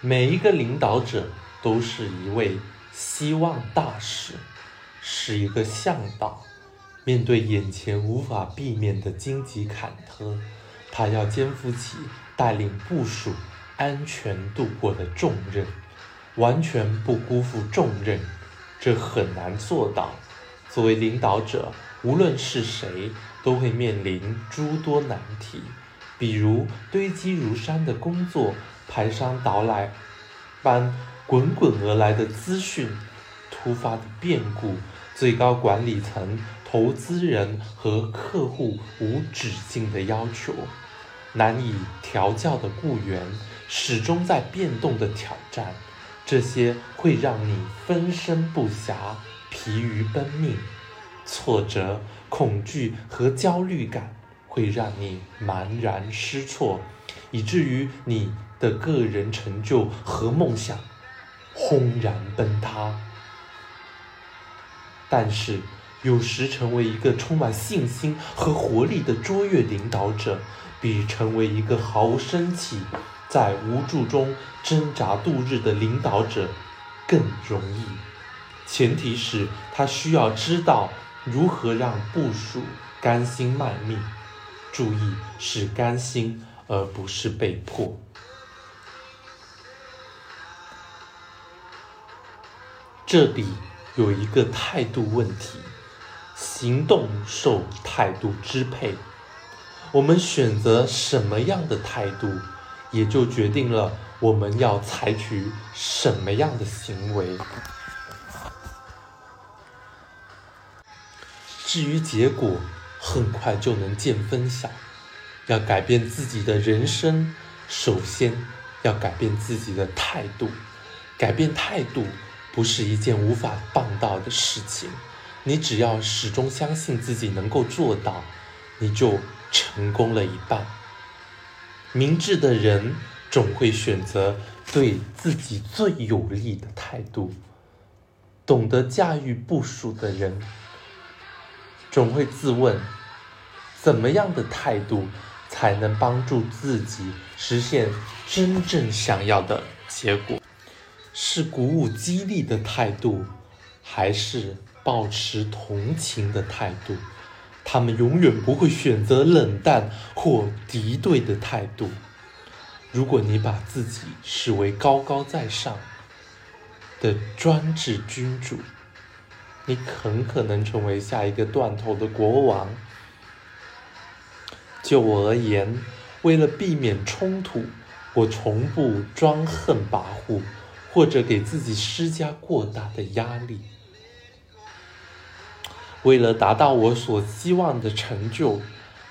每一个领导者都是一位希望大使，是一个向导。面对眼前无法避免的荆棘坎坷，他要肩负起带领部署安全度过的重任，完全不辜负重任，这很难做到。作为领导者，无论是谁，都会面临诸多难题，比如堆积如山的工作、排山倒海般滚滚而来的资讯、突发的变故、最高管理层。投资人和客户无止境的要求，难以调教的雇员，始终在变动的挑战，这些会让你分身不暇、疲于奔命。挫折、恐惧和焦虑感会让你茫然失措，以至于你的个人成就和梦想轰然崩塌。但是。有时成为一个充满信心和活力的卓越领导者，比成为一个毫无生气、在无助中挣扎度日的领导者更容易。前提是他需要知道如何让部属甘心卖命。注意，是甘心，而不是被迫。这里有一个态度问题。行动受态度支配，我们选择什么样的态度，也就决定了我们要采取什么样的行为。至于结果，很快就能见分晓。要改变自己的人生，首先要改变自己的态度。改变态度不是一件无法办到的事情。你只要始终相信自己能够做到，你就成功了一半。明智的人总会选择对自己最有利的态度。懂得驾驭部署的人，总会自问：怎么样的态度才能帮助自己实现真正想要的结果？是鼓舞激励的态度，还是？保持同情的态度，他们永远不会选择冷淡或敌对的态度。如果你把自己视为高高在上的专制君主，你很可能成为下一个断头的国王。就我而言，为了避免冲突，我从不专横跋扈，或者给自己施加过大的压力。为了达到我所希望的成就，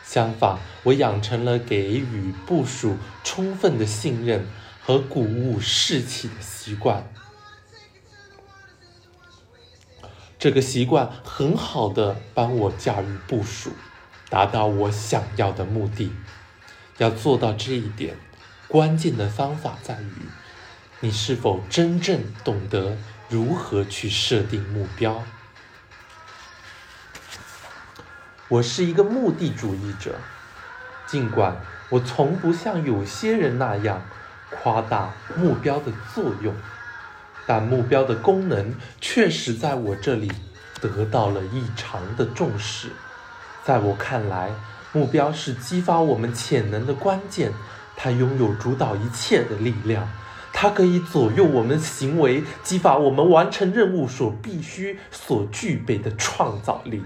相反，我养成了给予部属充分的信任和鼓舞士气的习惯。这个习惯很好的帮我驾驭部署，达到我想要的目的。要做到这一点，关键的方法在于，你是否真正懂得如何去设定目标。我是一个目的主义者，尽管我从不像有些人那样夸大目标的作用，但目标的功能确实在我这里得到了异常的重视。在我看来，目标是激发我们潜能的关键，它拥有主导一切的力量，它可以左右我们行为，激发我们完成任务所必须所具备的创造力。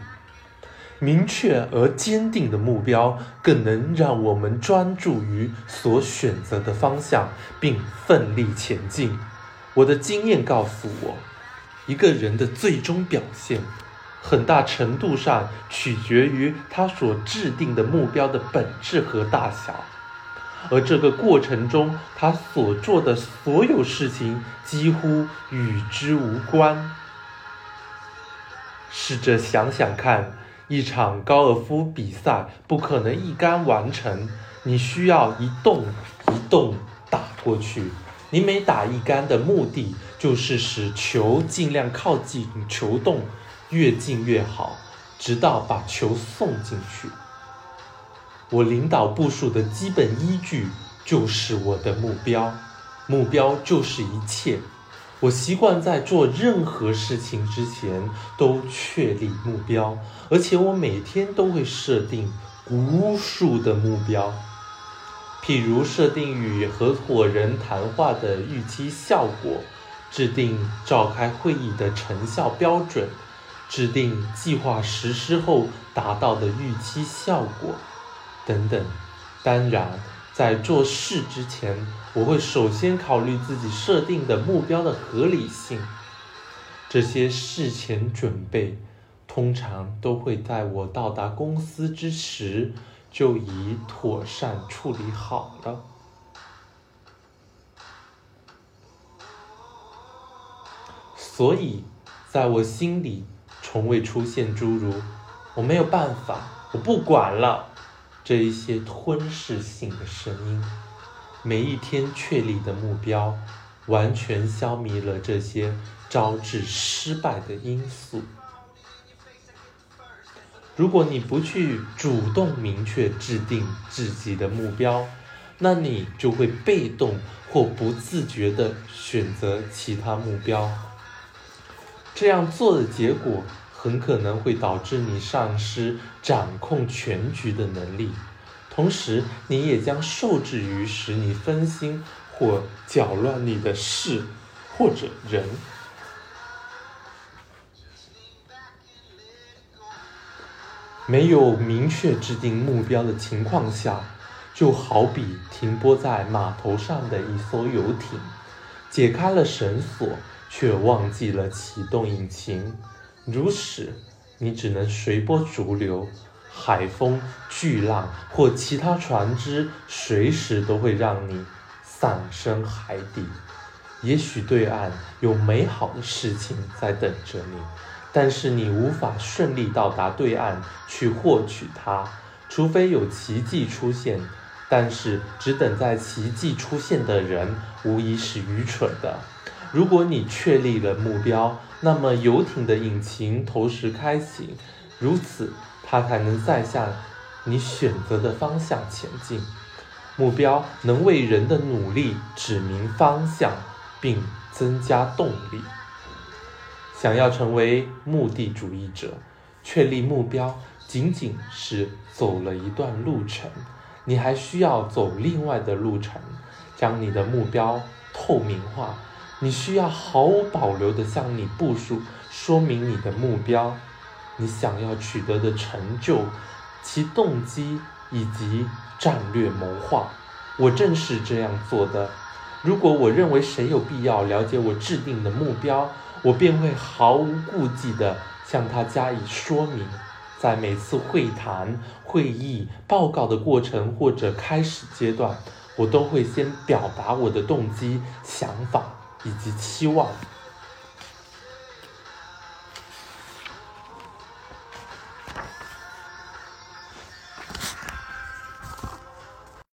明确而坚定的目标，更能让我们专注于所选择的方向，并奋力前进。我的经验告诉我，一个人的最终表现，很大程度上取决于他所制定的目标的本质和大小，而这个过程中他所做的所有事情几乎与之无关。试着想想看。一场高尔夫比赛不可能一杆完成，你需要一洞一洞打过去。你每打一杆的目的就是使球尽量靠近球洞，越近越好，直到把球送进去。我领导部署的基本依据就是我的目标，目标就是一切。我习惯在做任何事情之前都确立目标，而且我每天都会设定无数的目标，譬如设定与合伙人谈话的预期效果，制定召开会议的成效标准，制定计划实施后达到的预期效果，等等。当然。在做事之前，我会首先考虑自己设定的目标的合理性。这些事前准备通常都会在我到达公司之时就已妥善处理好了。所以，在我心里从未出现诸如“我没有办法，我不管了”。这一些吞噬性的声音，每一天确立的目标，完全消弭了这些招致失败的因素。如果你不去主动明确制定自己的目标，那你就会被动或不自觉地选择其他目标。这样做的结果。很可能会导致你丧失掌控全局的能力，同时你也将受制于使你分心或搅乱你的事或者人。没有明确制定目标的情况下，就好比停泊在码头上的一艘游艇，解开了绳索，却忘记了启动引擎。如此，你只能随波逐流，海风、巨浪或其他船只随时都会让你丧生海底。也许对岸有美好的事情在等着你，但是你无法顺利到达对岸去获取它，除非有奇迹出现。但是，只等在奇迹出现的人，无疑是愚蠢的。如果你确立了目标，那么游艇的引擎同时开启，如此它才能再向你选择的方向前进。目标能为人的努力指明方向，并增加动力。想要成为目的主义者，确立目标仅仅是走了一段路程，你还需要走另外的路程，将你的目标透明化。你需要毫无保留地向你部署，说明你的目标，你想要取得的成就，其动机以及战略谋划。我正是这样做的。如果我认为谁有必要了解我制定的目标，我便会毫无顾忌地向他加以说明。在每次会谈、会议、报告的过程或者开始阶段，我都会先表达我的动机、想法。以及期望。